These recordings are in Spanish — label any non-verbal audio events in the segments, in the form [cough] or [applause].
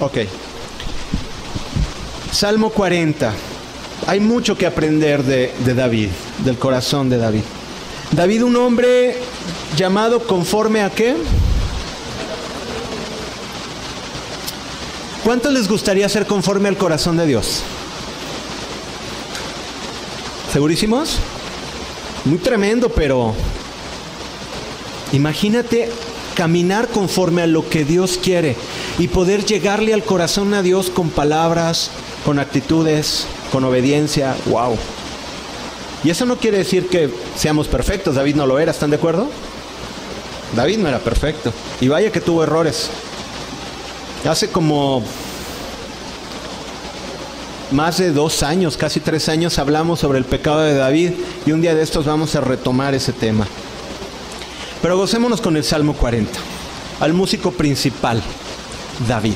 Ok. Salmo 40. Hay mucho que aprender de, de David, del corazón de David. David, un hombre llamado conforme a qué? ¿Cuánto les gustaría ser conforme al corazón de Dios? ¿Segurísimos? Muy tremendo, pero imagínate caminar conforme a lo que Dios quiere y poder llegarle al corazón a Dios con palabras, con actitudes, con obediencia. ¡Wow! Y eso no quiere decir que seamos perfectos. David no lo era, ¿están de acuerdo? David no era perfecto. Y vaya que tuvo errores. Hace como más de dos años, casi tres años, hablamos sobre el pecado de David y un día de estos vamos a retomar ese tema. Pero gocémonos con el Salmo 40, al músico principal, David.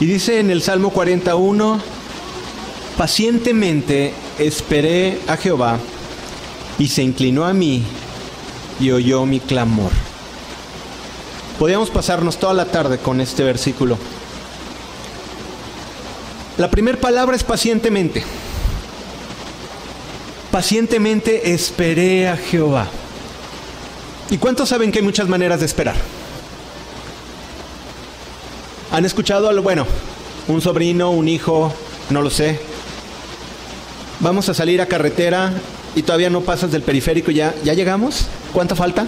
Y dice en el Salmo 41, pacientemente esperé a Jehová y se inclinó a mí y oyó mi clamor. Podríamos pasarnos toda la tarde con este versículo. La primera palabra es pacientemente. Pacientemente esperé a Jehová. ¿Y cuántos saben que hay muchas maneras de esperar? ¿Han escuchado algo? Bueno, un sobrino, un hijo, no lo sé. Vamos a salir a carretera y todavía no pasas del periférico ya. ¿Ya llegamos? ¿Cuánto falta?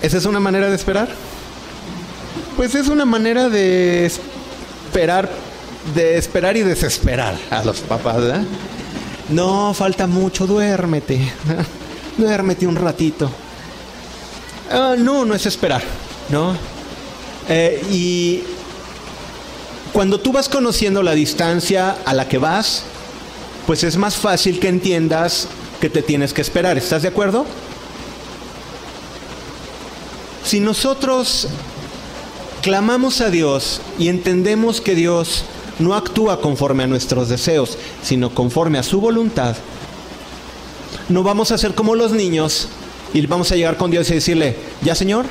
¿Esa es una manera de esperar? Pues es una manera de esperar, de esperar y desesperar a los papás, ¿verdad? No, falta mucho, duérmete. [laughs] duérmete un ratito. Ah, no, no es esperar, ¿no? Eh, y cuando tú vas conociendo la distancia a la que vas, pues es más fácil que entiendas que te tienes que esperar. ¿Estás de acuerdo? Si nosotros clamamos a Dios y entendemos que Dios no actúa conforme a nuestros deseos, sino conforme a su voluntad, no vamos a ser como los niños y vamos a llegar con Dios y decirle, ya Señor,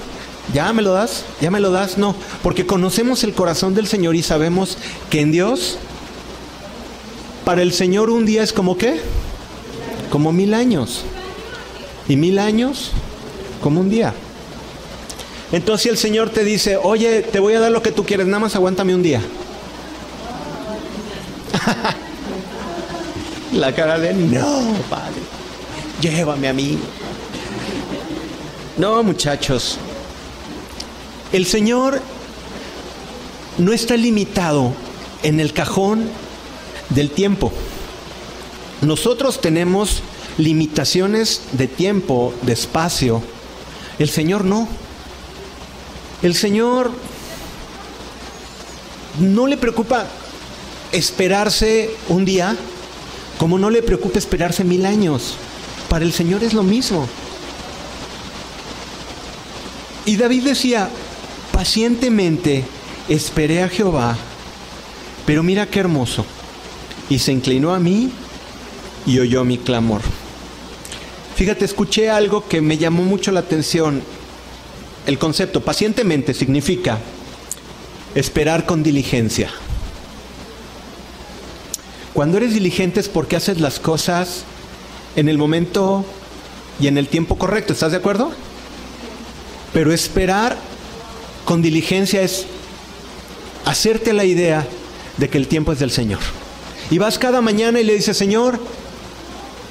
ya me lo das, ya me lo das. No, porque conocemos el corazón del Señor y sabemos que en Dios, para el Señor un día es como qué? Como mil años. Y mil años como un día. Entonces si el Señor te dice, oye, te voy a dar lo que tú quieres, nada más aguántame un día. [laughs] La cara de, no, Padre, llévame a mí. No, muchachos. El Señor no está limitado en el cajón del tiempo. Nosotros tenemos limitaciones de tiempo, de espacio. El Señor no. El Señor no le preocupa esperarse un día como no le preocupa esperarse mil años. Para el Señor es lo mismo. Y David decía, pacientemente esperé a Jehová, pero mira qué hermoso. Y se inclinó a mí y oyó mi clamor. Fíjate, escuché algo que me llamó mucho la atención. El concepto pacientemente significa esperar con diligencia. Cuando eres diligente es porque haces las cosas en el momento y en el tiempo correcto. ¿Estás de acuerdo? Pero esperar con diligencia es hacerte la idea de que el tiempo es del Señor. Y vas cada mañana y le dices, Señor,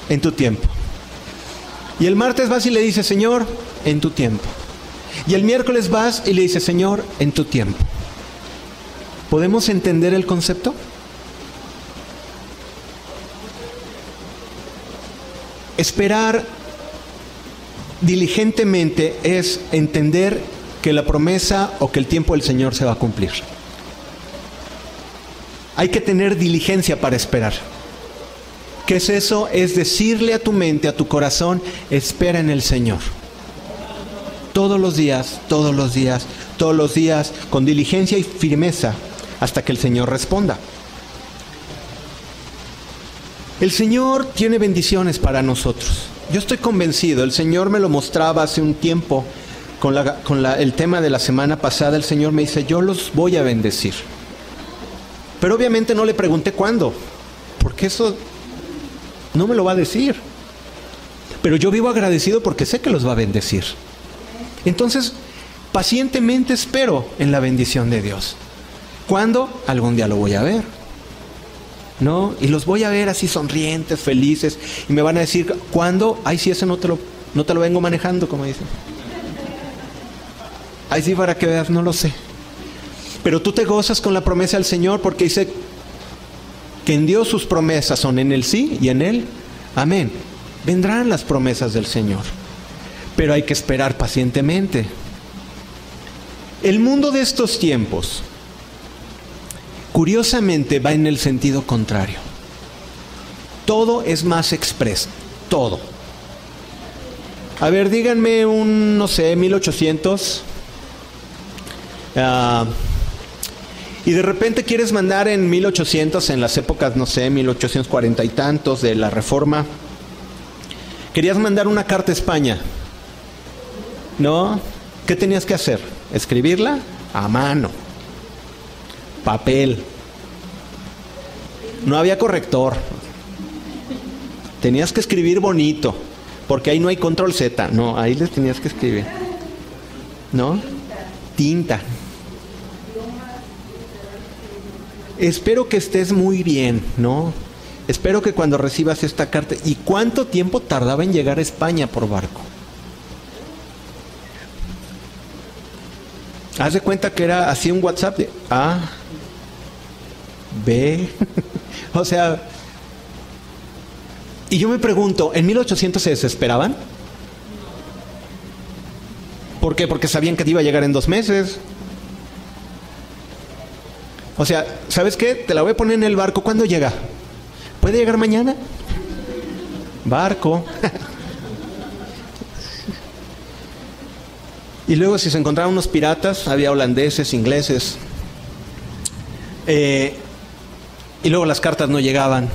en tu tiempo. Y el martes vas y le dices, Señor, en tu tiempo. Y el miércoles vas y le dices, Señor, en tu tiempo. ¿Podemos entender el concepto? Esperar diligentemente es entender que la promesa o que el tiempo del Señor se va a cumplir. Hay que tener diligencia para esperar. ¿Qué es eso? Es decirle a tu mente, a tu corazón, espera en el Señor. Todos los días, todos los días, todos los días, con diligencia y firmeza, hasta que el Señor responda. El Señor tiene bendiciones para nosotros. Yo estoy convencido, el Señor me lo mostraba hace un tiempo, con, con el tema de la semana pasada, el Señor me dice, yo los voy a bendecir. Pero obviamente no le pregunté cuándo, porque eso no me lo va a decir. Pero yo vivo agradecido porque sé que los va a bendecir. Entonces, pacientemente espero en la bendición de Dios. ¿Cuándo? Algún día lo voy a ver. ¿No? Y los voy a ver así sonrientes, felices. Y me van a decir, ¿cuándo? Ay, si ese no te lo, no te lo vengo manejando, como dicen. Ay, sí, para que veas, no lo sé. Pero tú te gozas con la promesa del Señor porque dice que en Dios sus promesas son en el sí y en él. Amén. Vendrán las promesas del Señor. Pero hay que esperar pacientemente. El mundo de estos tiempos, curiosamente, va en el sentido contrario. Todo es más expreso, todo. A ver, díganme un, no sé, 1800. Uh, y de repente quieres mandar en 1800, en las épocas, no sé, 1840 y tantos de la Reforma, querías mandar una carta a España. ¿No? ¿Qué tenías que hacer? ¿Escribirla? A mano. Papel. No había corrector. Tenías que escribir bonito, porque ahí no hay control Z. No, ahí les tenías que escribir. ¿No? Tinta. Espero que estés muy bien, ¿no? Espero que cuando recibas esta carta, ¿y cuánto tiempo tardaba en llegar a España por barco? Haz de cuenta que era así un WhatsApp de A, B, [laughs] o sea, y yo me pregunto, ¿en 1800 se desesperaban? ¿Por qué? Porque sabían que te iba a llegar en dos meses. O sea, ¿sabes qué? Te la voy a poner en el barco. ¿Cuándo llega? ¿Puede llegar mañana? Barco. y luego si se encontraban unos piratas, había holandeses, ingleses. Eh, y luego las cartas no llegaban.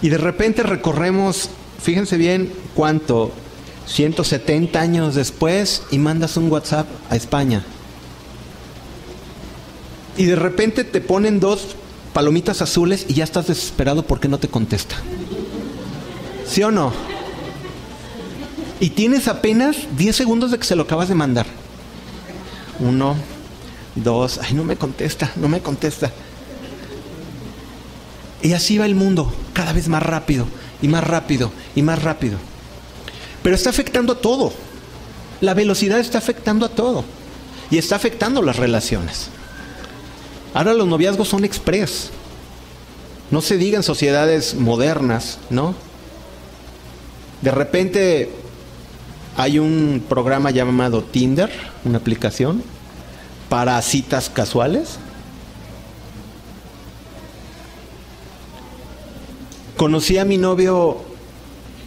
Y de repente recorremos, fíjense bien cuánto, 170 años después y mandas un WhatsApp a España y de repente te ponen dos palomitas azules y ya estás desesperado porque no te contesta. ¿Sí o no? Y tienes apenas 10 segundos de que se lo acabas de mandar. Uno, dos, ay, no me contesta, no me contesta. Y así va el mundo, cada vez más rápido, y más rápido, y más rápido. Pero está afectando a todo. La velocidad está afectando a todo. Y está afectando las relaciones. Ahora los noviazgos son express. No se diga en sociedades modernas, ¿no? De repente hay un programa llamado Tinder, una aplicación para citas casuales. Conocí a mi novio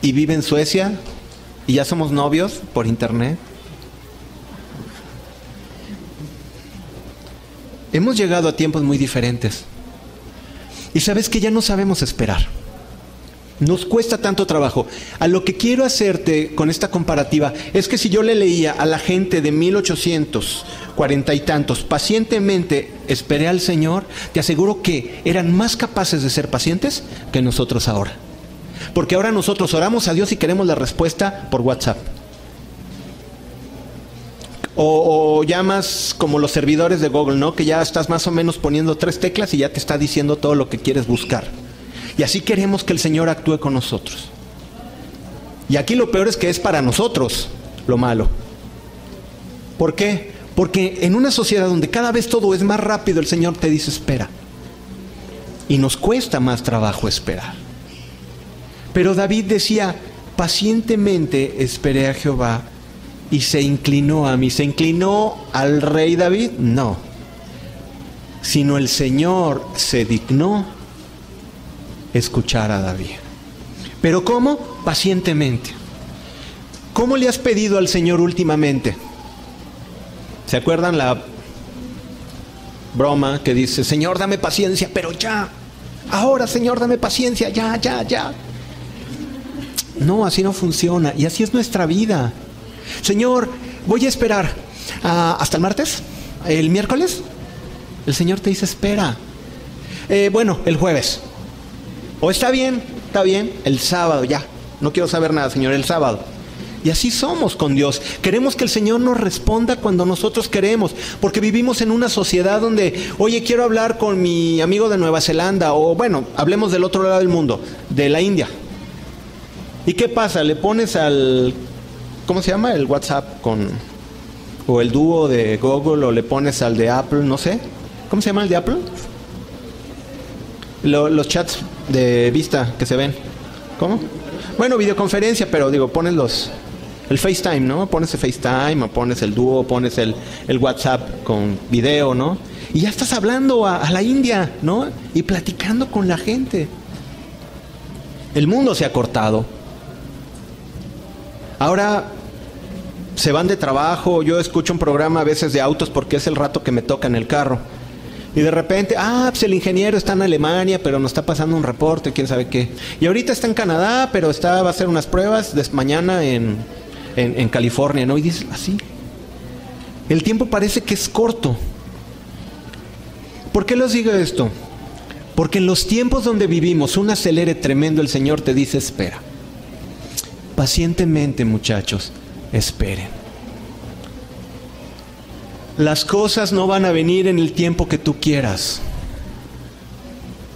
y vive en Suecia y ya somos novios por internet. Hemos llegado a tiempos muy diferentes. Y sabes que ya no sabemos esperar. Nos cuesta tanto trabajo. A lo que quiero hacerte con esta comparativa es que si yo le leía a la gente de 1840 y tantos, pacientemente esperé al Señor, te aseguro que eran más capaces de ser pacientes que nosotros ahora. Porque ahora nosotros oramos a Dios y queremos la respuesta por WhatsApp. O, llamas como los servidores de Google, ¿no? Que ya estás más o menos poniendo tres teclas y ya te está diciendo todo lo que quieres buscar. Y así queremos que el Señor actúe con nosotros. Y aquí lo peor es que es para nosotros lo malo. ¿Por qué? Porque en una sociedad donde cada vez todo es más rápido, el Señor te dice espera. Y nos cuesta más trabajo esperar. Pero David decía, pacientemente esperé a Jehová y se inclinó a mí. ¿Se inclinó al rey David? No. Sino el Señor se dignó escuchar a David. ¿Pero cómo? Pacientemente. ¿Cómo le has pedido al Señor últimamente? ¿Se acuerdan la broma que dice, Señor, dame paciencia, pero ya? Ahora, Señor, dame paciencia, ya, ya, ya. No, así no funciona. Y así es nuestra vida. Señor, voy a esperar ah, hasta el martes, el miércoles. El Señor te dice, espera. Eh, bueno, el jueves. O está bien, está bien, el sábado, ya. No quiero saber nada, Señor, el sábado. Y así somos con Dios. Queremos que el Señor nos responda cuando nosotros queremos, porque vivimos en una sociedad donde, oye, quiero hablar con mi amigo de Nueva Zelanda, o bueno, hablemos del otro lado del mundo, de la India. ¿Y qué pasa? Le pones al, ¿cómo se llama? El WhatsApp con, o el dúo de Google, o le pones al de Apple, no sé. ¿Cómo se llama el de Apple? los chats de vista que se ven. ¿Cómo? Bueno, videoconferencia, pero digo, pones los, el FaceTime, ¿no? Pones el FaceTime, o pones el dúo, pones el, WhatsApp con video, ¿no? Y ya estás hablando a la India, ¿no? Y platicando con la gente. El mundo se ha cortado. Ahora se van de trabajo, yo escucho un programa a veces de autos porque es el rato que me toca en el carro. Y de repente, ah, pues el ingeniero está en Alemania, pero nos está pasando un reporte, quién sabe qué. Y ahorita está en Canadá, pero está, va a hacer unas pruebas de mañana en, en, California, ¿no? Y dices así. El tiempo parece que es corto. ¿Por qué les digo esto? Porque en los tiempos donde vivimos, un acelere tremendo, el Señor te dice, espera. Pacientemente, muchachos, esperen. Las cosas no van a venir en el tiempo que tú quieras.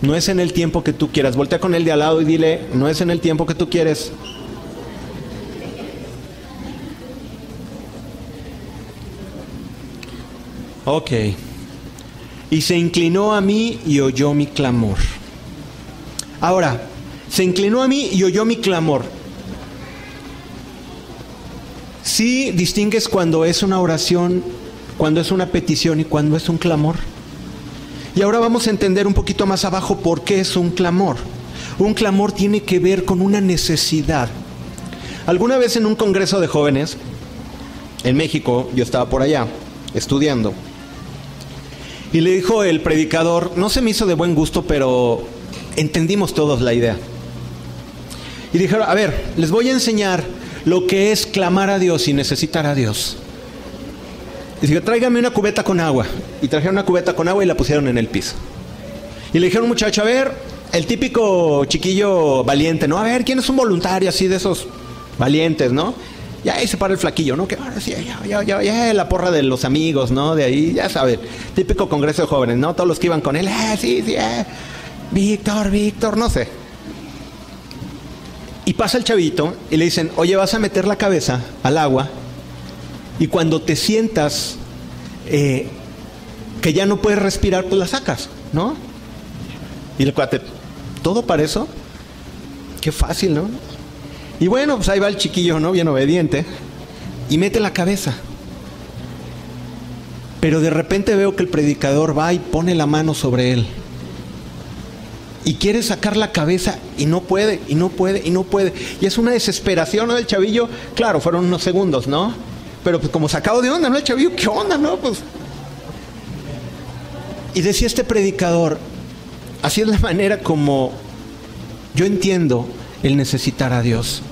No es en el tiempo que tú quieras. Voltea con él de al lado y dile, no es en el tiempo que tú quieres. Ok. Y se inclinó a mí y oyó mi clamor. Ahora, se inclinó a mí y oyó mi clamor. Si distingues cuando es una oración, cuando es una petición y cuando es un clamor. Y ahora vamos a entender un poquito más abajo por qué es un clamor. Un clamor tiene que ver con una necesidad. Alguna vez en un congreso de jóvenes, en México, yo estaba por allá, estudiando, y le dijo el predicador, no se me hizo de buen gusto, pero entendimos todos la idea. Y dijeron, a ver, les voy a enseñar lo que es clamar a Dios y necesitar a Dios. Y dijo, tráigame una cubeta con agua. Y trajeron una cubeta con agua y la pusieron en el piso. Y le dijeron, muchacho, a ver, el típico chiquillo valiente, ¿no? A ver, ¿quién es un voluntario así de esos valientes, ¿no? Y ahí se para el flaquillo, ¿no? Que ahora sí, ya, ya, ya, la porra de los amigos, ¿no? De ahí, ya sabes, típico congreso de jóvenes, ¿no? Todos los que iban con él, eh, sí, sí, eh. Víctor, Víctor, no sé. Y pasa el chavito y le dicen, oye, vas a meter la cabeza al agua y cuando te sientas eh, que ya no puedes respirar, pues la sacas, ¿no? Y el cuate, ¿todo para eso? Qué fácil, ¿no? Y bueno, pues ahí va el chiquillo, ¿no? Bien obediente. Y mete la cabeza. Pero de repente veo que el predicador va y pone la mano sobre él. Y quiere sacar la cabeza y no puede, y no puede, y no puede. Y es una desesperación, ¿no? Del chavillo. Claro, fueron unos segundos, ¿no? Pero pues como sacado de onda, ¿no? El chavillo, ¿qué onda, no? Pues. Y decía este predicador, así es la manera como yo entiendo el necesitar a Dios.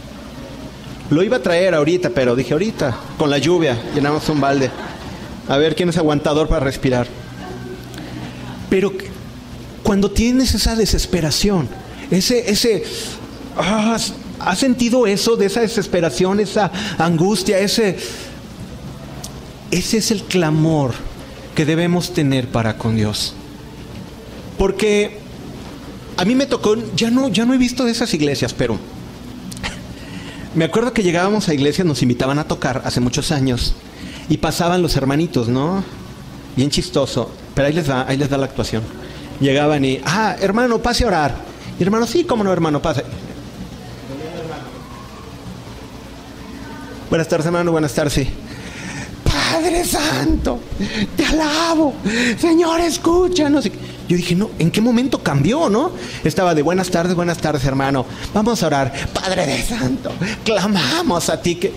Lo iba a traer ahorita, pero dije ahorita, con la lluvia, llenamos un balde. A ver quién es aguantador para respirar. Pero cuando tienes esa desesperación, ese, ese, ah, ¿has sentido eso de esa desesperación, esa angustia, ese, ese es el clamor que debemos tener para con Dios? Porque a mí me tocó, ya no, ya no he visto de esas iglesias, pero [laughs] me acuerdo que llegábamos a iglesias, nos invitaban a tocar hace muchos años y pasaban los hermanitos, ¿no? Bien chistoso, pero ahí les da, ahí les da la actuación. Llegaban y, ah, hermano, pase a orar. Y hermano, sí, cómo no, hermano, pase. Buenas tardes, hermano, buenas tardes, sí. Padre Santo, te alabo. Señor, escúchanos. Yo dije, no, ¿en qué momento cambió, no? Estaba de buenas tardes, buenas tardes, hermano. Vamos a orar. Padre de Santo, clamamos a ti que...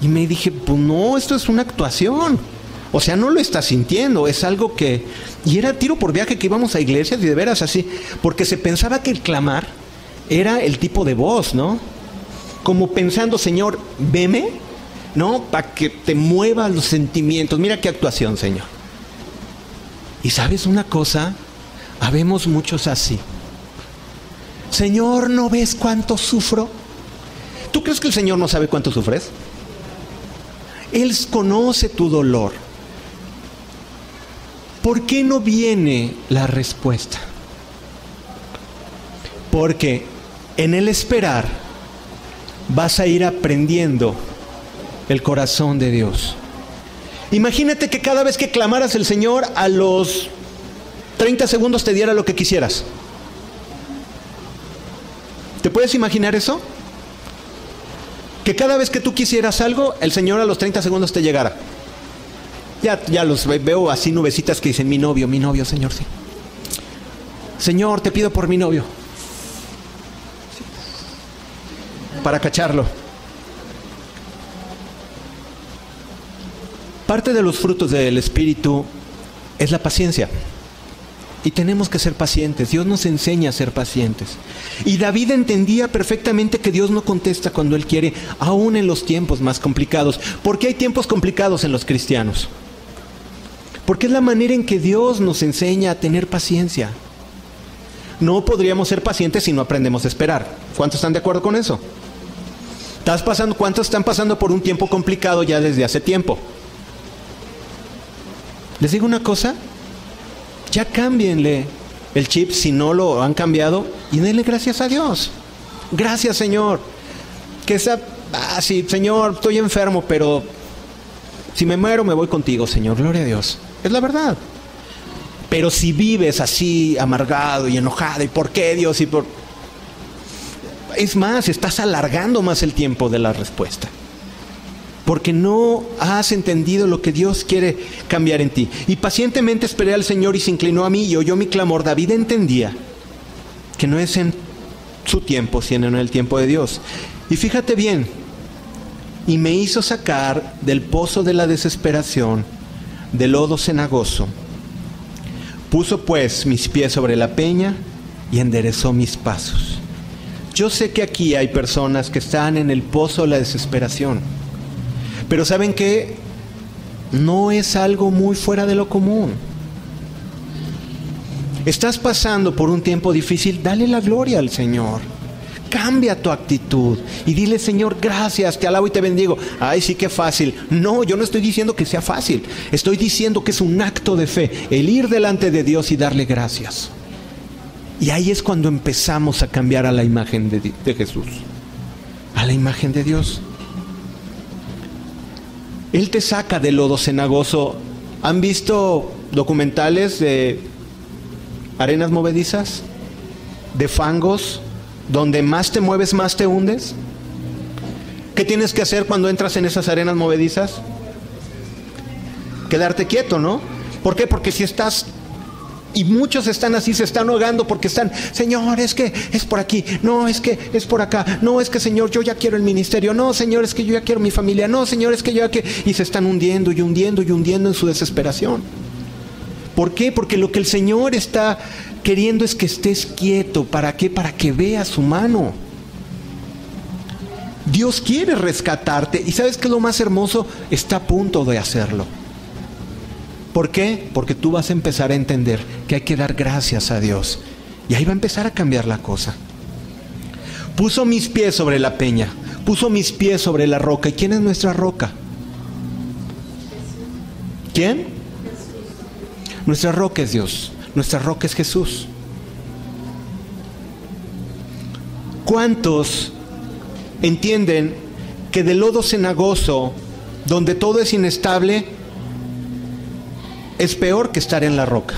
Y me dije, pues no, esto es una actuación. O sea, no lo está sintiendo, es algo que... Y era tiro por viaje que íbamos a iglesias y de veras así, porque se pensaba que el clamar era el tipo de voz, ¿no? Como pensando, Señor, veme, ¿no? Para que te mueva los sentimientos. Mira qué actuación, Señor. Y sabes una cosa, habemos muchos así. Señor, ¿no ves cuánto sufro? ¿Tú crees que el Señor no sabe cuánto sufres? Él conoce tu dolor. ¿Por qué no viene la respuesta? Porque en el esperar vas a ir aprendiendo el corazón de Dios. Imagínate que cada vez que clamaras el Señor a los 30 segundos te diera lo que quisieras. ¿Te puedes imaginar eso? Que cada vez que tú quisieras algo, el Señor a los 30 segundos te llegara. Ya, ya los veo así nubecitas que dicen mi novio, mi novio, Señor, sí. Señor, te pido por mi novio. Para cacharlo. Parte de los frutos del Espíritu es la paciencia. Y tenemos que ser pacientes. Dios nos enseña a ser pacientes. Y David entendía perfectamente que Dios no contesta cuando Él quiere, aún en los tiempos más complicados. Porque hay tiempos complicados en los cristianos. Porque es la manera en que Dios nos enseña a tener paciencia. No podríamos ser pacientes si no aprendemos a esperar. ¿Cuántos están de acuerdo con eso? ¿Estás pasando, ¿Cuántos están pasando por un tiempo complicado ya desde hace tiempo? Les digo una cosa, ya cámbienle el chip si no lo han cambiado y denle gracias a Dios. Gracias Señor. Que sea, ah, Señor, estoy enfermo, pero si me muero me voy contigo, Señor. Gloria a Dios. Es la verdad. Pero si vives así amargado y enojado, ¿y por qué Dios? Y por... Es más, estás alargando más el tiempo de la respuesta porque no has entendido lo que Dios quiere cambiar en ti. Y pacientemente esperé al Señor y se inclinó a mí y oyó mi clamor. David entendía que no es en su tiempo, sino en el tiempo de Dios. Y fíjate bien, y me hizo sacar del pozo de la desesperación, del lodo cenagoso. Puso pues mis pies sobre la peña y enderezó mis pasos. Yo sé que aquí hay personas que están en el pozo de la desesperación pero ¿saben qué? No es algo muy fuera de lo común. Estás pasando por un tiempo difícil, dale la gloria al Señor. Cambia tu actitud y dile, Señor, gracias, te alabo y te bendigo. Ay, sí que fácil. No, yo no estoy diciendo que sea fácil. Estoy diciendo que es un acto de fe, el ir delante de Dios y darle gracias. Y ahí es cuando empezamos a cambiar a la imagen de, de Jesús, a la imagen de Dios. Él te saca del lodo cenagoso. ¿Han visto documentales de arenas movedizas? ¿De fangos? Donde más te mueves, más te hundes. ¿Qué tienes que hacer cuando entras en esas arenas movedizas? Quedarte quieto, ¿no? ¿Por qué? Porque si estás y muchos están así, se están ahogando porque están, Señor, es que es por aquí, no, es que es por acá, no, es que Señor, yo ya quiero el ministerio, no, Señor, es que yo ya quiero mi familia, no, Señor, es que yo ya quiero... Y se están hundiendo y hundiendo y hundiendo en su desesperación. ¿Por qué? Porque lo que el Señor está queriendo es que estés quieto. ¿Para qué? Para que veas su mano. Dios quiere rescatarte y sabes que lo más hermoso está a punto de hacerlo. ¿Por qué? Porque tú vas a empezar a entender que hay que dar gracias a Dios. Y ahí va a empezar a cambiar la cosa. Puso mis pies sobre la peña, puso mis pies sobre la roca. ¿Y quién es nuestra roca? ¿Quién? Nuestra roca es Dios, nuestra roca es Jesús. ¿Cuántos entienden que del lodo cenagoso, donde todo es inestable, es peor que estar en la roca.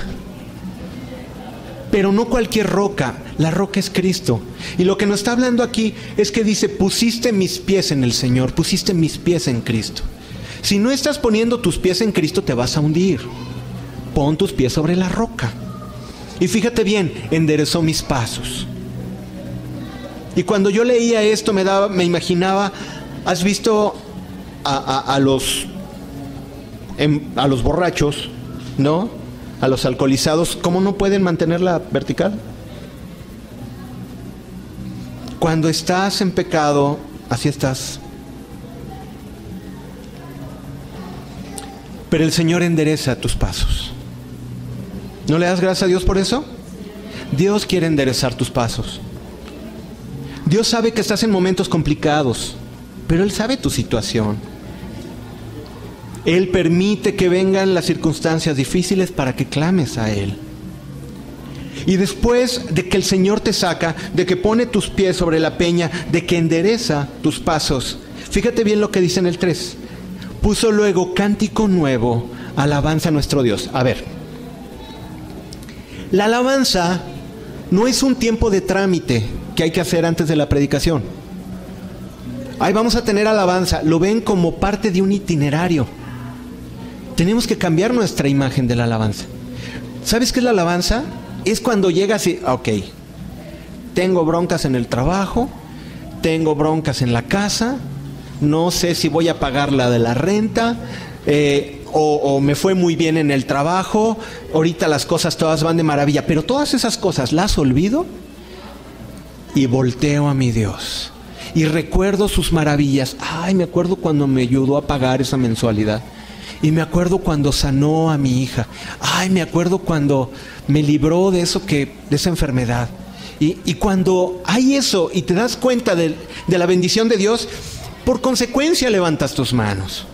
Pero no cualquier roca, la roca es Cristo. Y lo que nos está hablando aquí es que dice, pusiste mis pies en el Señor, pusiste mis pies en Cristo. Si no estás poniendo tus pies en Cristo, te vas a hundir. Pon tus pies sobre la roca. Y fíjate bien, enderezó mis pasos. Y cuando yo leía esto, me, daba, me imaginaba, ¿has visto a, los, em, a los borrachos ¿no? A los alcoholizados, ¿cómo no pueden mantenerla vertical? Cuando estás en pecado, así estás. pero el Señor endereza tus pasos. ¿No le das gracias a Dios por eso? Dios quiere enderezar tus pasos. Dios sabe que estás en momentos complicados, pero Él sabe tu situación. Él permite que vengan las circunstancias difíciles para que clames a Él. Y después de que el Señor te saca, de que pone tus pies sobre la peña, de que endereza tus pasos, fíjate bien lo que dice en el 3. Puso luego cántico nuevo, alabanza a nuestro Dios. A ver, la alabanza no es un tiempo de trámite que hay que hacer antes de la predicación. Ahí vamos a tener alabanza, lo ven como parte de un itinerario. Tenemos que cambiar nuestra imagen de la alabanza. ¿Sabes qué es la alabanza? Es cuando llegas y, ok, tengo broncas en el trabajo, tengo broncas en la casa, no sé si voy a pagar la de la renta, eh, o, me fue muy bien en el trabajo, ahorita las cosas todas van de maravilla, pero todas esas cosas las olvido y volteo a mi Dios y recuerdo sus maravillas. Ay, me acuerdo cuando me ayudó a pagar esa mensualidad. Y me acuerdo cuando sanó a mi hija. Ay, me acuerdo cuando me libró de eso que, de esa enfermedad. Y, cuando hay eso y te das cuenta de la bendición de Dios, por consecuencia levantas tus manos.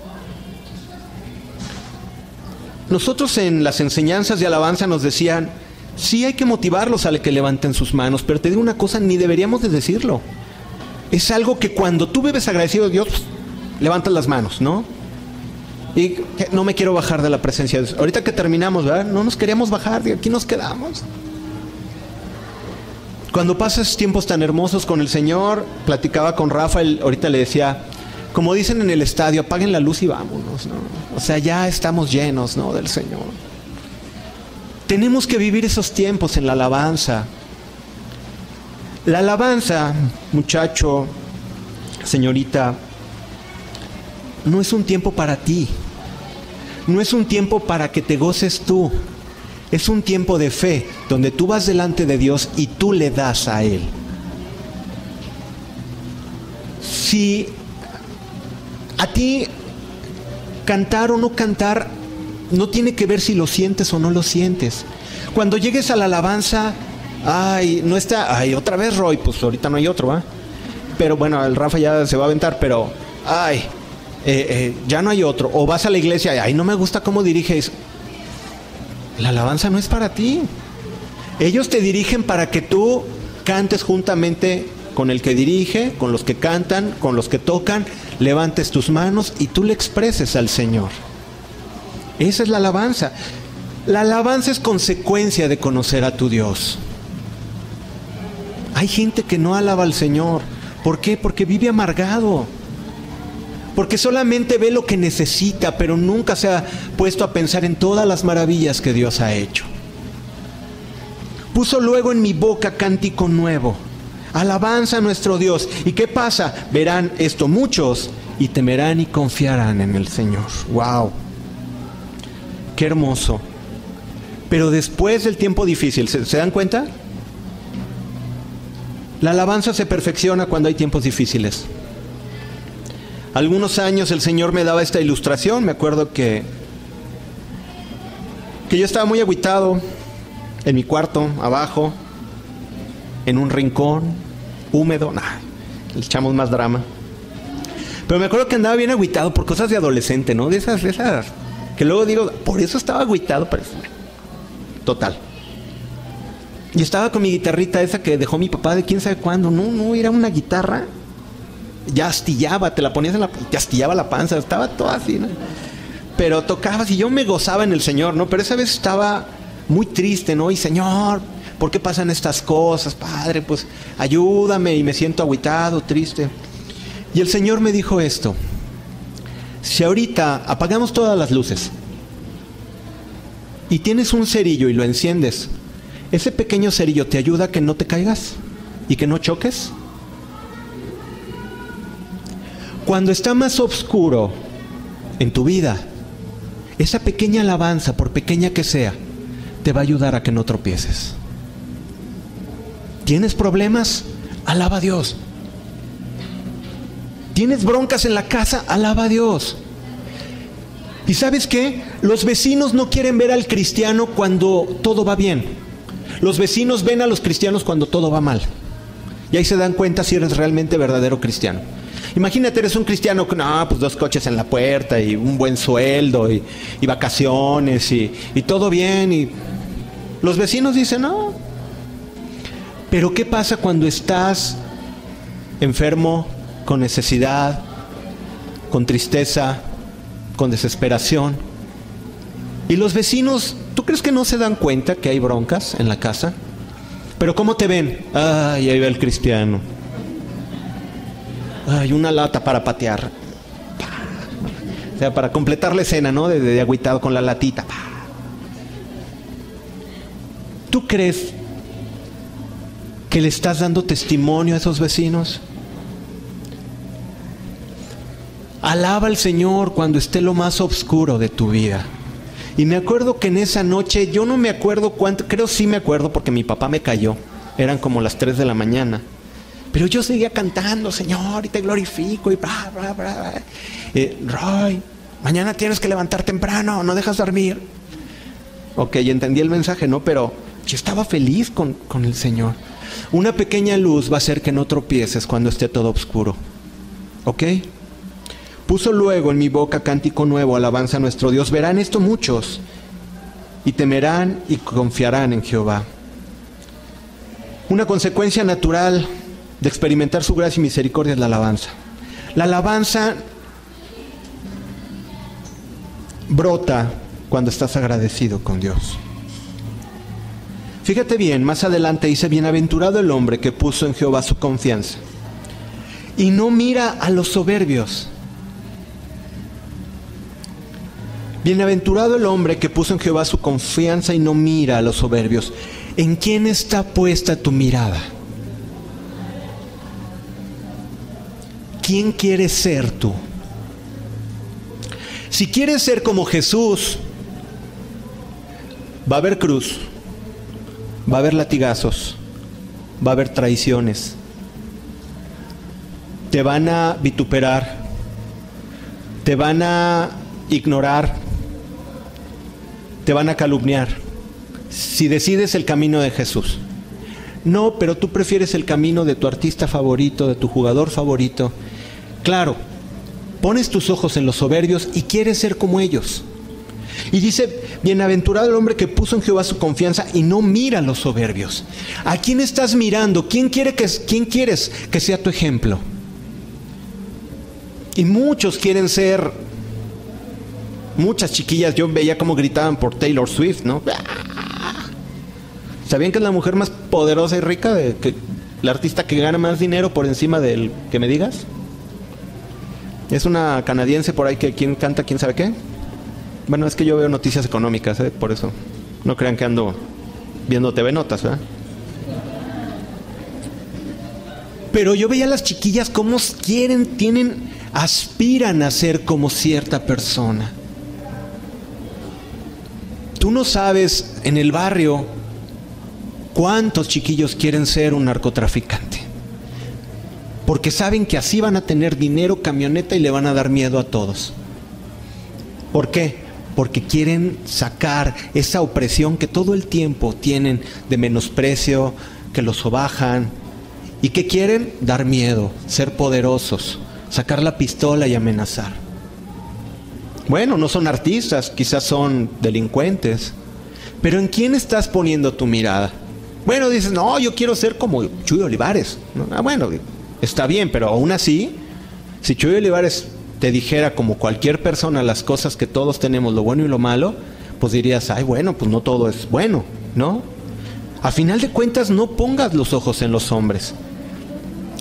Nosotros en las enseñanzas de alabanza nos decían, sí hay que motivarlos a que levanten sus manos, pero te digo una cosa, ni deberíamos de decirlo. Es algo que cuando tú bebes agradecido a Dios, levantas las manos, ¿no? Y no me quiero bajar de la presencia de Dios. Ahorita que terminamos, ¿verdad? No nos queríamos bajar, de aquí nos quedamos. Cuando pasas tiempos tan hermosos con el Señor, platicaba con Rafael, ahorita le decía, como dicen en el estadio, apaguen la luz y vámonos, ¿no? O sea, ya estamos llenos, ¿no? Del Señor. Tenemos que vivir esos tiempos en la alabanza. La alabanza, muchacho, señorita, no es un tiempo para ti. No es un tiempo para que te goces tú. Es un tiempo de fe donde tú vas delante de Dios y tú le das a Él. Si a ti cantar o no cantar no tiene que ver si lo sientes o no lo sientes. Cuando llegues a la alabanza, ay, no está, ay, otra vez Roy, pues ahorita no hay otro, ¿va? Pero bueno, el Rafa ya se va a aventar, pero, ay, eh, eh, ya no hay otro. O vas a la iglesia, ay, no me gusta cómo diriges. La alabanza no es para ti. Ellos te dirigen para que tú cantes juntamente con el que dirige, con los que cantan, con los que tocan, levantes tus manos y tú le expreses al Señor. Esa es la alabanza. La alabanza es consecuencia de conocer a tu Dios. Hay gente que no alaba al Señor. ¿Por qué? Porque vive amargado. Porque solamente ve lo que necesita, pero nunca se ha puesto a pensar en todas las maravillas que Dios ha hecho. Puso luego en mi boca cántico nuevo. Alabanza a nuestro Dios. ¿Y qué pasa? Verán esto muchos y temerán y confiarán en el Señor. Wow. Qué hermoso. Pero después del tiempo difícil, ¿se, ¿se, dan cuenta? La alabanza se perfecciona cuando hay tiempos difíciles. Algunos años el Señor me daba esta ilustración. Me acuerdo que, que yo estaba muy aguitado en mi cuarto, abajo, en un rincón, húmedo. Nah, le echamos más drama. Pero me acuerdo que andaba bien aguitado por cosas de adolescente, ¿no? De esas, de esas que luego digo, por eso estaba agüitado, pero total. Y estaba con mi guitarrita esa que dejó mi papá de quién sabe cuándo. No, no, era una guitarra. Ya astillaba, te la ponías en la. te astillaba la panza, estaba todo así, ¿no? Pero tocabas y yo me gozaba en el Señor, ¿no? Pero esa vez estaba muy triste, ¿no? Y Señor, ¿por qué pasan estas cosas, Padre? Pues ayúdame y me siento agüitado, triste. Y el Señor me dijo esto. Si ahorita apagamos todas las luces y tienes un cerillo y lo enciendes, ese pequeño cerillo te ayuda a que no te caigas y que no choques. Cuando está más oscuro en tu vida, esa pequeña alabanza, por pequeña que sea, te va a ayudar a que no tropieces. ¿Tienes problemas? Alaba a Dios. ¿Tienes broncas en la casa? Alaba a Dios. ¿Y sabes qué? Los vecinos no quieren ver al cristiano cuando todo va bien. Los vecinos ven a los cristianos cuando todo va mal. Y ahí se dan cuenta si eres realmente verdadero cristiano. Imagínate, eres un cristiano con no, pues dos coches en la puerta y un buen sueldo y, vacaciones y, y todo bien. Y los vecinos dicen, no. Pero ¿qué pasa cuando estás enfermo, con necesidad, con tristeza, con desesperación? Y los vecinos, ¿tú crees que no se dan cuenta que hay broncas en la casa? Pero ¿cómo te ven? Ay, ahí va el cristiano. Ay, una lata para patear. O sea, para completar la escena, ¿no? De, de, agüitado con la latita. ¿Tú crees que le estás dando testimonio a esos vecinos? Alaba al Señor cuando esté lo más oscuro de tu vida. Y me acuerdo que en esa noche, yo no me acuerdo cuánto, creo sí me acuerdo porque mi papá me cayó. Eran como las 3 de la mañana. Pero yo seguía cantando, Señor, y te glorifico, y bla, bla, bla. Eh, Roy, mañana tienes que levantar temprano, no dejas dormir. Ok, entendí el mensaje, ¿no? Pero yo estaba feliz con, con el Señor. Una pequeña luz va a hacer que no tropieces cuando esté todo oscuro. ¿Ok? Puso luego en mi boca cántico nuevo, alabanza a nuestro Dios. Verán esto muchos y temerán y confiarán en Jehová. Una consecuencia natural de experimentar su gracia y misericordia es la alabanza. La alabanza brota cuando estás agradecido con Dios. Fíjate bien, más adelante dice, bienaventurado el hombre que puso en Jehová su confianza y no mira a los soberbios. Bienaventurado el hombre que puso en Jehová su confianza y no mira a los soberbios. ¿En quién está puesta tu mirada? ¿quién quieres ser tú? Si quieres ser como Jesús, va a haber cruz, va a haber latigazos, va a haber traiciones, te van a vituperar, te van a ignorar, te van a calumniar, si decides el camino de Jesús. No, pero tú prefieres el camino de tu artista favorito, de tu jugador favorito, Claro, pones tus ojos en los soberbios y quieres ser como ellos. Y dice, bienaventurado el hombre que puso en Jehová su confianza y no mira a los soberbios. ¿A quién estás mirando? ¿Quién, quiere que, ¿Quién quieres que sea tu ejemplo? Y muchos quieren ser, muchas chiquillas, yo veía cómo gritaban por Taylor Swift, ¿no? ¿Sabían que es la mujer más poderosa y rica? De, que, la artista que gana más dinero por encima del que me digas. Es una canadiense por ahí que quien canta quién sabe qué. Bueno, es que yo veo noticias económicas, ¿eh? por eso. No crean que ando viendo TV Notas, ¿verdad? Pero yo veía a las chiquillas cómo quieren, tienen, aspiran a ser como cierta persona. Tú no sabes en el barrio cuántos chiquillos quieren ser un narcotraficante porque saben que así van a tener dinero, camioneta y le van a dar miedo a todos. ¿Por qué? Porque quieren sacar esa opresión que todo el tiempo tienen de menosprecio, que los sobajan. ¿Y qué quieren? Dar miedo, ser poderosos, sacar la pistola y amenazar. Bueno, no son artistas, quizás son delincuentes. Pero ¿en quién estás poniendo tu mirada? Bueno, dices, no, yo quiero ser como Chuy Olivares. Ah, bueno, está bien, pero aún así, si Chuy Olivares te dijera como cualquier persona las cosas que todos tenemos, lo bueno y lo malo, pues dirías, ay, bueno, pues no todo es bueno, ¿no? A final de cuentas, no pongas los ojos en los hombres.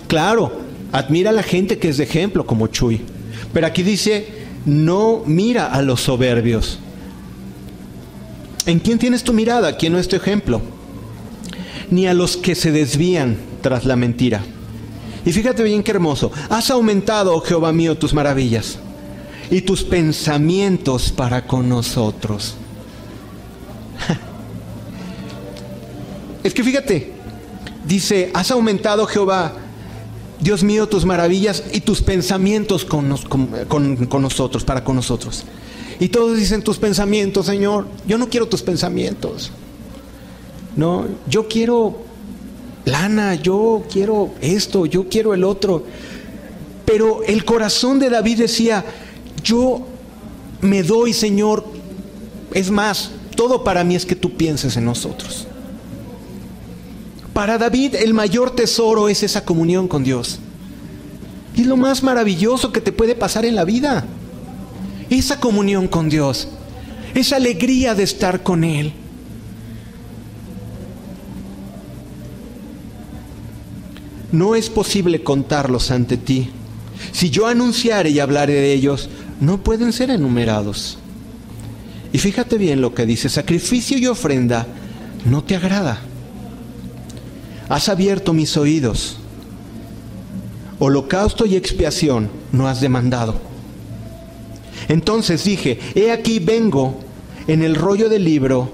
Claro, admira a la gente que es de ejemplo, como Chuy. Pero aquí dice, no mira a los soberbios. ¿En quién tienes tu mirada? ¿Quién no es tu ejemplo? Ni a los que se desvían tras la mentira. Y fíjate bien qué hermoso. Has aumentado, oh Jehová mío, tus maravillas y tus pensamientos para con nosotros. [laughs] Es que fíjate, dice, has aumentado, Jehová, Dios mío, tus maravillas y tus pensamientos con, con nosotros, para con nosotros. Y todos dicen tus pensamientos, Señor. Yo no quiero tus pensamientos. No, yo quiero lana, yo quiero esto, yo quiero el otro. Pero el corazón de David decía, yo me doy, Señor. Es más, todo para mí es que tú pienses en nosotros. Para David el mayor tesoro es esa comunión con Dios. Y lo más maravilloso que te puede pasar en la vida. Esa comunión con Dios. Esa alegría de estar con Él. No es posible contarlos ante ti. Si yo anunciare y hablaré de ellos, no pueden ser enumerados. Y fíjate bien lo que dice, sacrificio y ofrenda no te agrada. Has abierto mis oídos. Holocausto y expiación no has demandado. Entonces dije, he aquí vengo, en el rollo del libro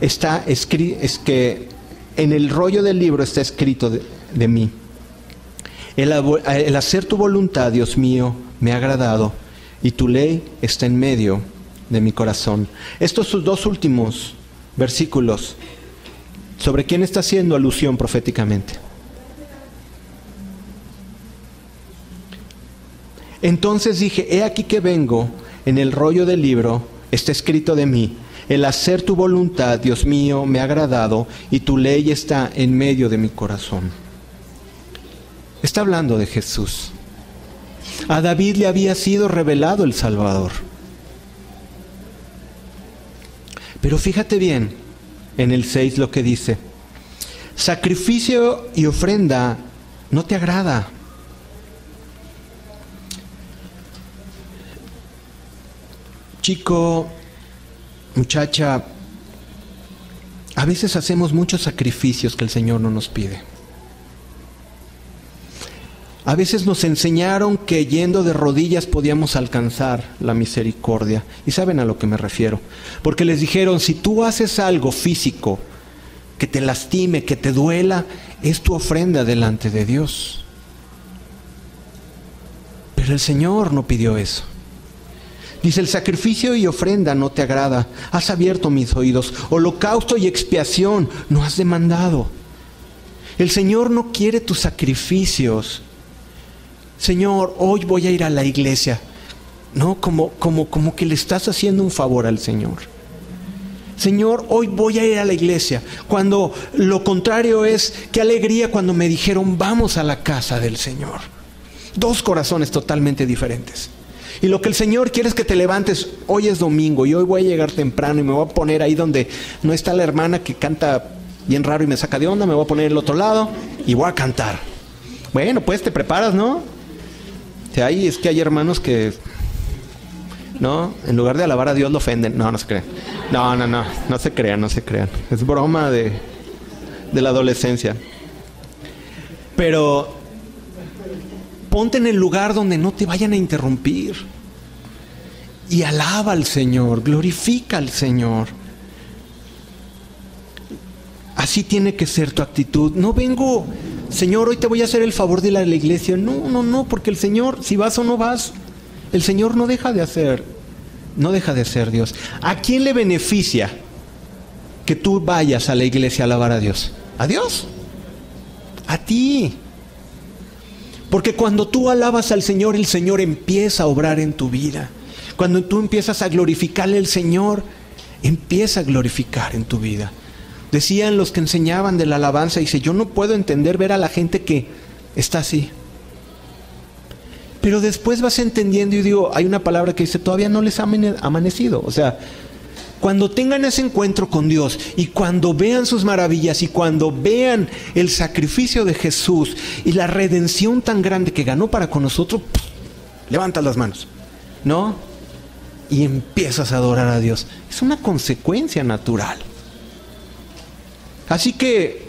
está escrito, es que en el rollo del libro está escrito mí. El, el hacer tu voluntad, Dios mío, me ha agradado y tu ley está en medio de mi corazón. Estos dos últimos versículos, ¿sobre quién está haciendo alusión proféticamente? Entonces dije, he aquí que vengo, en el rollo del libro está escrito de mí, el hacer tu voluntad, Dios mío, me ha agradado y tu ley está en medio de mi corazón. Está hablando de Jesús. A David le había sido revelado el Salvador. Pero fíjate bien en el 6 lo que dice. Sacrificio y ofrenda no te agrada. Chico, muchacha, a veces hacemos muchos sacrificios que el Señor no nos pide. A veces nos enseñaron que yendo de rodillas podíamos alcanzar la misericordia. Y saben a lo que me refiero. Porque les dijeron, si tú haces algo físico que te lastime, que te duela, es tu ofrenda delante de Dios. Pero el Señor no pidió eso. Dice, el sacrificio y ofrenda no te agrada. Has abierto mis oídos. Holocausto y expiación no has demandado. El Señor no quiere tus sacrificios. Señor, hoy voy a ir a la iglesia. No, como, como, como que le estás haciendo un favor al Señor. Señor, hoy voy a ir a la iglesia. Cuando lo contrario es, qué alegría cuando me dijeron, vamos a la casa del Señor. Dos corazones totalmente diferentes. Y lo que el Señor quiere es que te levantes. Hoy es domingo y hoy voy a llegar temprano y me voy a poner ahí donde no está la hermana que canta bien raro y me saca de onda. Me voy a poner el otro lado y voy a cantar. Bueno, pues te preparas, ¿no? Ahí es que hay hermanos que, ¿no? En lugar de alabar a Dios lo ofenden. No, no se crean. No, no, no, no se crean, no se crean. Es broma de, de la adolescencia. Pero ponte en el lugar donde no te vayan a interrumpir. Y alaba al Señor, glorifica al Señor. Así tiene que ser tu actitud. No vengo Señor, hoy te voy a hacer el favor de ir a la iglesia. No, no, no, porque el Señor, si vas o no vas, el Señor no deja de hacer, no deja de ser Dios. ¿A quién le beneficia que tú vayas a la iglesia a alabar a Dios? ¿A Dios? A ti. Porque cuando tú alabas al Señor, el Señor empieza a obrar en tu vida. Cuando tú empiezas a glorificarle al Señor, empieza a glorificar en tu vida. Decían los que enseñaban de la alabanza, dice, yo no puedo entender ver a la gente que está así. Pero después vas entendiendo y digo, hay una palabra que dice, todavía no les ha amanecido. O sea, cuando tengan ese encuentro con Dios y cuando vean sus maravillas y cuando vean el sacrificio de Jesús y la redención tan grande que ganó para con nosotros, levantas las manos, ¿no? Y empiezas a adorar a Dios. Es una consecuencia natural. Así que,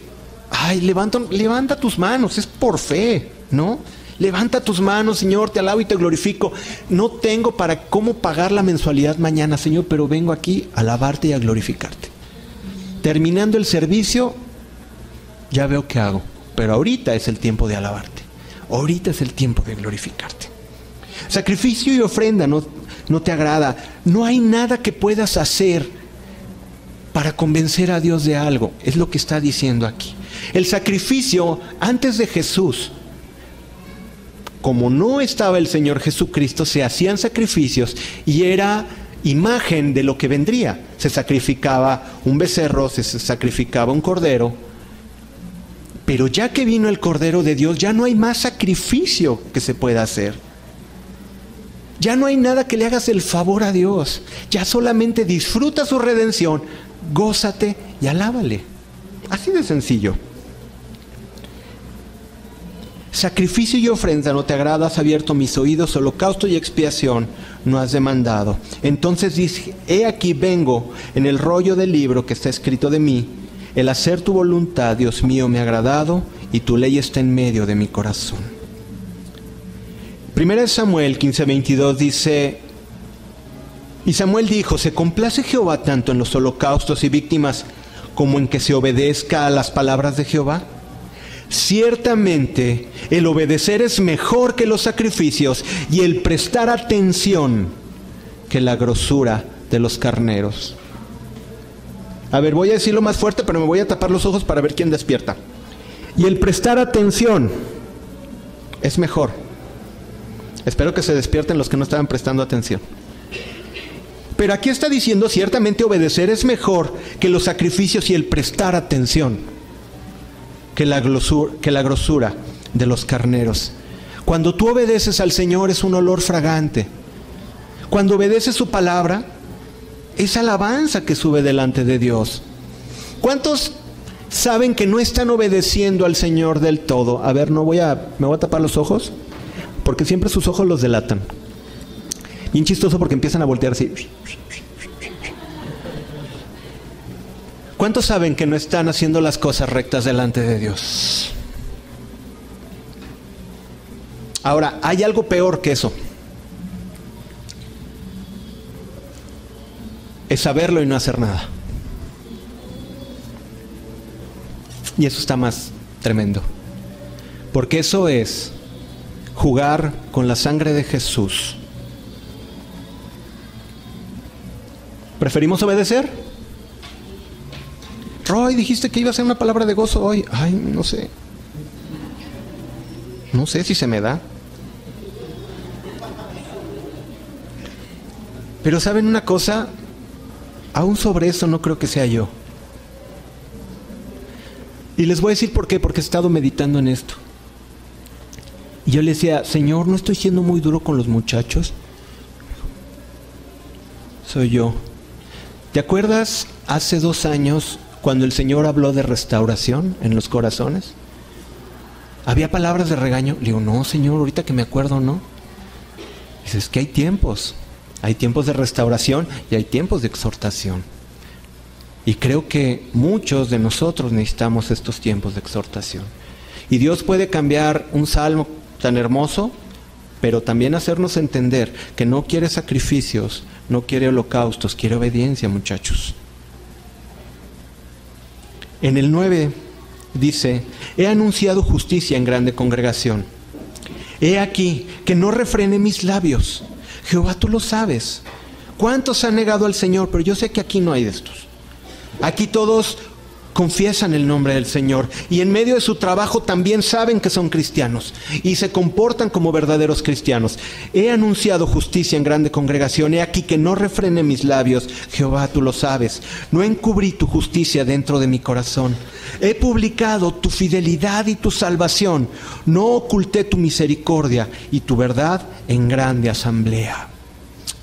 ay, levanta, tus manos, es por fe, ¿no? Levanta tus manos, Señor, te alabo y te glorifico. No tengo para cómo pagar la mensualidad mañana, Señor, pero vengo aquí a alabarte y a glorificarte. Terminando el servicio, ya veo qué hago, pero ahorita es el tiempo de alabarte. Ahorita es el tiempo de glorificarte. Sacrificio y ofrenda no, no te agrada. No hay nada que puedas hacer para convencer a Dios de algo. Es lo que está diciendo aquí. El sacrificio antes de Jesús, como no estaba el Señor Jesucristo, se hacían sacrificios y era imagen de lo que vendría. Se sacrificaba un becerro, se sacrificaba un cordero. Pero ya que vino el Cordero de Dios, ya no hay más sacrificio que se pueda hacer. Ya no hay nada que le hagas el favor a Dios. Ya solamente disfruta su redención, gózate y alábale. Así de sencillo. Sacrificio y ofrenda no te agrada, has abierto mis oídos, holocausto y expiación no has demandado. Entonces dice, he aquí vengo en el rollo del libro que está escrito de mí, el hacer tu voluntad, Dios mío, me ha agradado y tu ley está en medio de mi corazón. Primera Samuel 15:22 dice, y Samuel dijo, ¿se complace Jehová tanto en los holocaustos y víctimas como en que se obedezca a las palabras de Jehová? Ciertamente el obedecer es mejor que los sacrificios y el prestar atención que la grosura de los carneros. A ver, voy a decirlo más fuerte, pero me voy a tapar los ojos para ver quién despierta. Y el prestar atención es mejor. Espero que se despierten los que no estaban prestando atención. Pero aquí está diciendo, ciertamente obedecer es mejor que los sacrificios y el prestar atención que la, grosura, de los carneros. Cuando tú obedeces al Señor es un olor fragante. Cuando obedeces su palabra, es alabanza que sube delante de Dios. ¿Cuántos saben que no están obedeciendo al Señor del todo? A ver, no voy a, me voy a tapar los ojos, porque siempre sus ojos los delatan. Bien chistoso porque empiezan a voltear así. ¿Cuántos saben que no están haciendo las cosas rectas delante de Dios? Ahora, hay algo peor que eso. Es saberlo y no hacer nada. Y eso está más tremendo. Porque eso es jugar con la sangre de Jesús. ¿Preferimos obedecer? Roy, dijiste que iba a ser una palabra de gozo hoy. Ay, no sé. No sé si se me da. Pero saben una cosa, aún sobre eso no creo que sea yo. Y les voy a decir por qué, porque he estado meditando en esto. Y yo le decía, Señor, ¿no estoy siendo muy duro con los muchachos? Soy yo. ¿Te acuerdas hace dos años cuando el Señor habló de restauración en los corazones? ¿Había palabras de regaño? Le digo, no, Señor, ahorita que me acuerdo, no. Dices que hay tiempos. Hay tiempos de restauración y hay tiempos de exhortación. Y creo que muchos de nosotros necesitamos estos tiempos de exhortación. Y Dios puede cambiar un salmo tan hermoso, pero también hacernos entender que no quiere sacrificios, no quiere holocaustos, quiere obediencia, muchachos. En el 9 dice, he anunciado justicia en grande congregación. He aquí que no refrene mis labios. Jehová, tú lo sabes. ¿Cuántos han negado al Señor? Pero yo sé que aquí no hay de estos. Aquí todos confiesan el nombre del Señor y en medio de su trabajo también saben que son cristianos y se comportan como verdaderos cristianos. He anunciado justicia en grande congregación, he aquí que no refrene mis labios, Jehová tú lo sabes, no encubrí tu justicia dentro de mi corazón. He publicado tu fidelidad y tu salvación, no oculté tu misericordia y tu verdad en grande asamblea.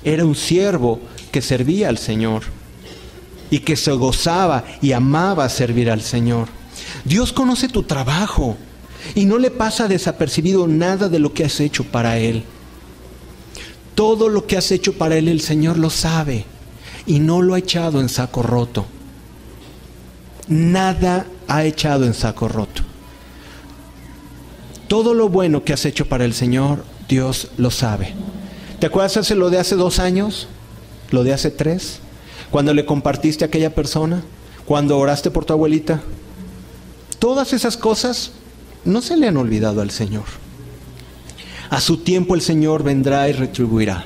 Era un siervo que servía al Señor y que se gozaba y amaba servir al Señor. Dios conoce tu trabajo y no le pasa desapercibido nada de lo que has hecho para Él. Todo lo que has hecho para Él el Señor lo sabe y no lo ha echado en saco roto. Nada ha echado en saco roto. Todo lo bueno que has hecho para el Señor, Dios lo sabe. ¿Te acuerdas hace lo de hace dos años? ¿Lo de hace tres? Cuando le compartiste a aquella persona, cuando oraste por tu abuelita. Todas esas cosas no se le han olvidado al Señor. A su tiempo el Señor vendrá y retribuirá.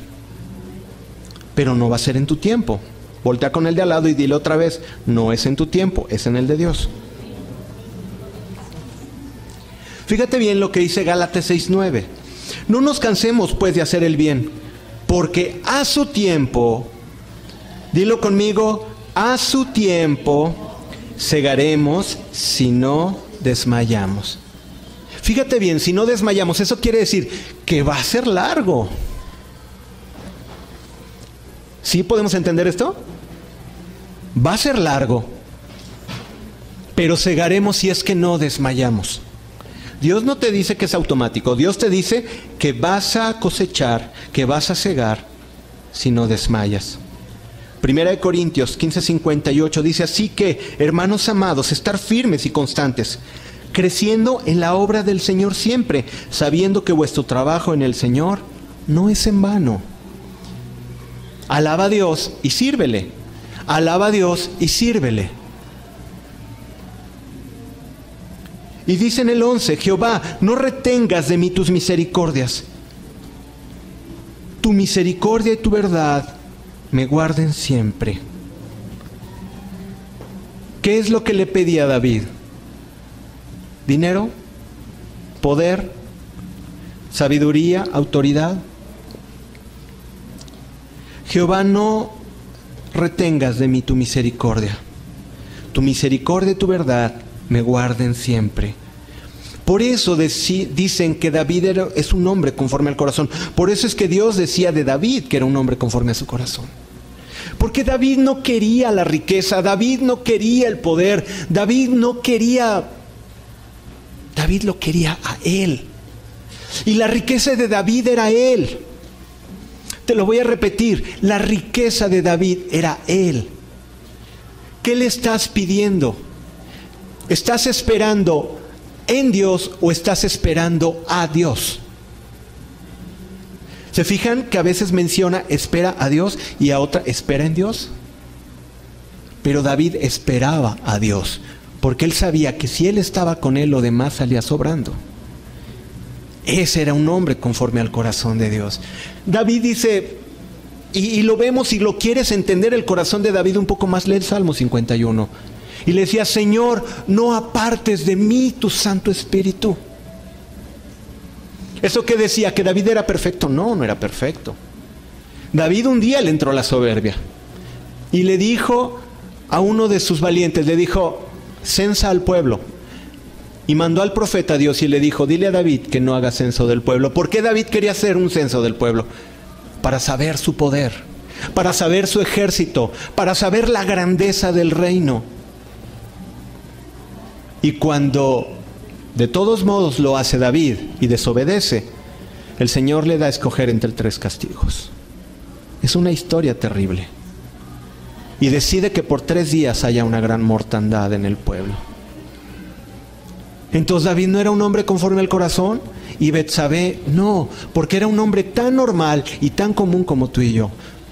pero no va a ser en tu tiempo. Voltea con el de al lado y dile otra vez, no es en tu tiempo, es en el de Dios. Fíjate bien lo que dice Gálatas 6:9. No nos cansemos pues de hacer el bien, porque a su tiempo, dilo conmigo, a su tiempo segaremos si no desmayamos. Fíjate bien, si no desmayamos, eso quiere decir que va a ser largo. ¿Sí podemos entender esto? Va a ser largo, pero cegaremos si es que no desmayamos. Dios no te dice que es automático, Dios te dice que vas a cosechar, que vas a cegar si no desmayas. Primera de Corintios 15:58 dice así que, hermanos amados, estar firmes y constantes, creciendo en la obra del Señor siempre, sabiendo que vuestro trabajo en el Señor no es en vano. Alaba a Dios y sírvele. Alaba a Dios y sírvele. Y dice en el 11, Jehová, no retengas de mí tus misericordias. Tu misericordia y tu verdad me guarden siempre. ¿Qué es lo que le pedía David? ¿Dinero? ¿Poder? ¿Sabiduría? ¿Autoridad? Jehová, no retengas de mí tu misericordia. Tu misericordia y tu verdad me guarden siempre. Por eso dicen que David es un hombre conforme al corazón. Por eso es que Dios decía de David que era un hombre conforme a su corazón. Porque David no quería la riqueza, David no quería el poder, David no quería... David lo quería a él. Y la riqueza de David era él. Te lo voy a repetir, la riqueza de David era él. ¿Qué le estás pidiendo? ¿Estás esperando en Dios o estás esperando a Dios? ¿Se fijan que a veces menciona espera a Dios y a otra espera en Dios? Pero David esperaba a Dios, porque él sabía que si él estaba con él, lo demás salía sobrando. Ese era un hombre conforme al corazón de Dios. David dice, y, lo vemos, si lo quieres entender el corazón de David un poco más, lee el Salmo 51. Y le decía, Señor, no apartes de mí tu Santo Espíritu. ¿Eso que decía? ¿Que David era perfecto? No, no era perfecto. David un día le entró la soberbia y le dijo a uno de sus valientes, le dijo, censa al pueblo. Y mandó al profeta Dios y le dijo, dile a David que no haga censo del pueblo. ¿Por qué David quería hacer un censo del pueblo? Para saber su poder, para saber su ejército, para saber la grandeza del reino. Y cuando de todos modos lo hace David y desobedece, el Señor le da a escoger entre tres castigos. Es una historia terrible. Y decide que por tres días haya una gran mortandad en el pueblo. Entonces David no era un hombre conforme al corazón y Betsabé no, porque era un hombre tan normal y tan común como tú y yo,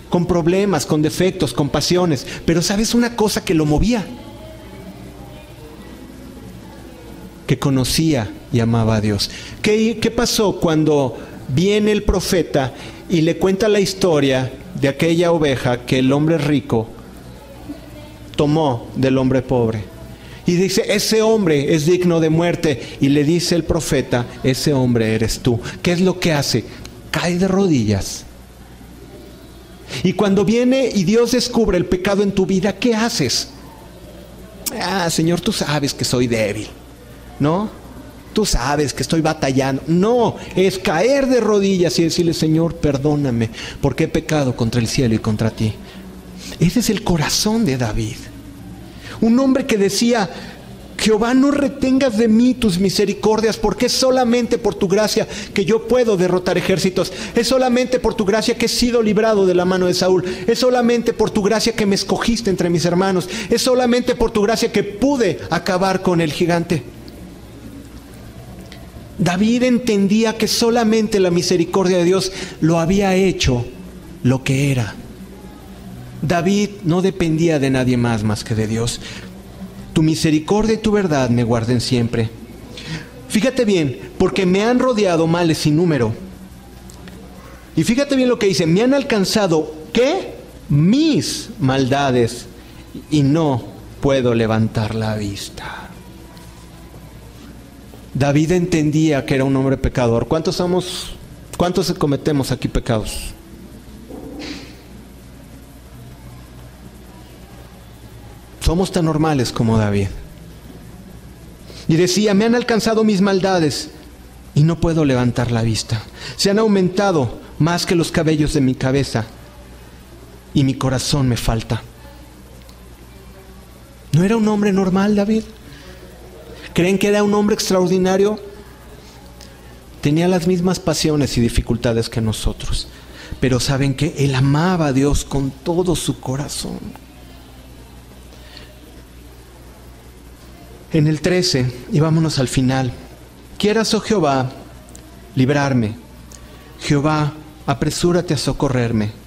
con problemas, con defectos, con pasiones, pero sabes una cosa que lo movía, que conocía y amaba a Dios. ¿Qué, ¿Qué, pasó cuando viene el profeta y le cuenta la historia de aquella oveja que el hombre rico tomó del hombre pobre? Y dice, ese hombre es digno de muerte. Y le dice el profeta, ese hombre eres tú. ¿Qué es lo que hace? Cae de rodillas. Y cuando viene y Dios descubre el pecado en tu vida, ¿qué haces? Ah, Señor, tú sabes que soy débil. ¿No? Tú sabes que estoy batallando. No, es caer de rodillas y decirle, Señor, perdóname, porque he pecado contra el cielo y contra ti. Ese es el corazón de David. Un hombre que decía, Jehová, no retengas de mí tus misericordias, porque es solamente por tu gracia que yo puedo derrotar ejércitos. Es solamente por tu gracia que he sido librado de la mano de Saúl. Es solamente por tu gracia que me escogiste entre mis hermanos. Es solamente por tu gracia que pude acabar con el gigante. David entendía que solamente la misericordia de Dios lo había hecho lo que era. David no dependía de nadie más más que de Dios. Tu misericordia y tu verdad me guarden siempre. Fíjate bien, porque me han rodeado males sin número. Y fíjate bien lo que dice, me han alcanzado, ¿qué? mis maldades y no puedo levantar la vista. David entendía que era un hombre pecador. ¿Cuántos somos, cuántos cometemos aquí pecados? Somos tan normales como David. Y decía, me han alcanzado mis maldades y no puedo levantar la vista. Se han aumentado más que los cabellos de mi cabeza y mi corazón me falta. ¿No era un hombre normal, David? ¿Creen que era un hombre extraordinario? Tenía las mismas pasiones y dificultades que nosotros, pero saben que él amaba a Dios con todo su corazón. En el 13, y vámonos al final, quieras, oh Jehová, librarme. Jehová, apresúrate a socorrerme.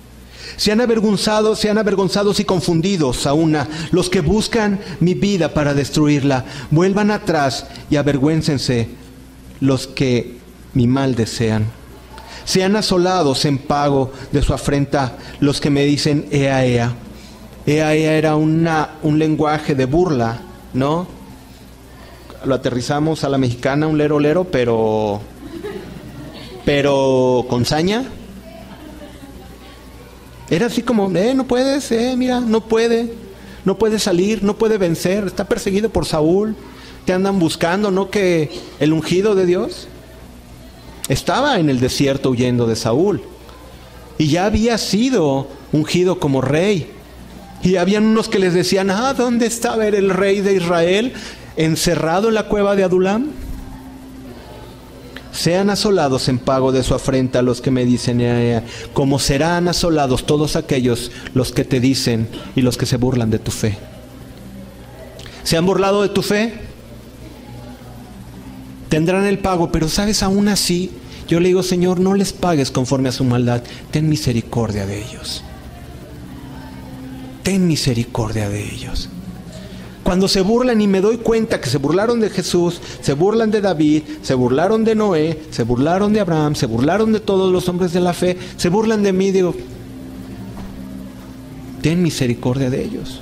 Sean avergonzados, sean avergonzados y confundidos a una los que buscan mi vida para destruirla. Vuelvan atrás y avergüéncense los que mi mal desean. Sean asolados en pago de su afrenta los que me dicen ea ea. Ea ea era una, un lenguaje de burla, ¿no? Lo aterrizamos a la mexicana, un lero lero, pero pero con saña. Era así como, eh, no puedes, eh, mira, no puede, no puede salir, no puede vencer, está perseguido por Saúl, te andan buscando, ¿no? Que el ungido de Dios estaba en el desierto huyendo de Saúl y ya había sido ungido como rey. Y habían unos que les decían, ah, ¿dónde estaba el rey de Israel? Encerrado en la cueva de Adulam sean asolados en pago de su afrenta los que me dicen, como serán asolados todos aquellos los que te dicen y los que se burlan de tu fe. ¿Se han burlado de tu fe? Tendrán el pago, pero sabes, aún así, yo le digo, Señor, no les pagues conforme a su maldad, ten misericordia de ellos. Ten misericordia de ellos. Cuando se burlan y me doy cuenta que se burlaron de Jesús, se burlan de David, se burlaron de Noé, se burlaron de Abraham, se burlaron de todos los hombres de la fe, se burlan de mí, digo, ten misericordia de ellos.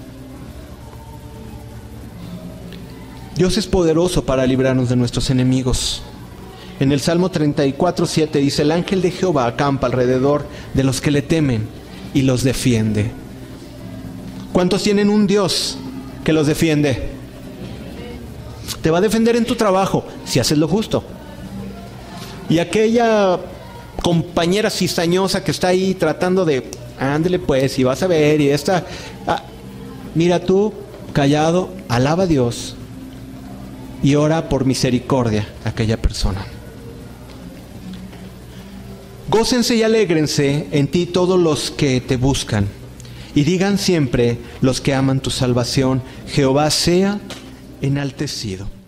Dios es poderoso para librarnos de nuestros enemigos. En el Salmo 34, 7 dice, el ángel de Jehová acampa alrededor de los que le temen y los defiende. ¿Cuántos tienen un Dios que los defiende. Te va a defender en tu trabajo si haces lo justo. Y aquella compañera cizañosa que está ahí tratando de, ándele pues, y vas a ver, y esta, ah, mira tú, callado, alaba a Dios y ora por misericordia a aquella persona. Gócense y alégrense en ti todos los que te buscan y digan siempre los que aman tu salvación, Jehová sea enaltecido.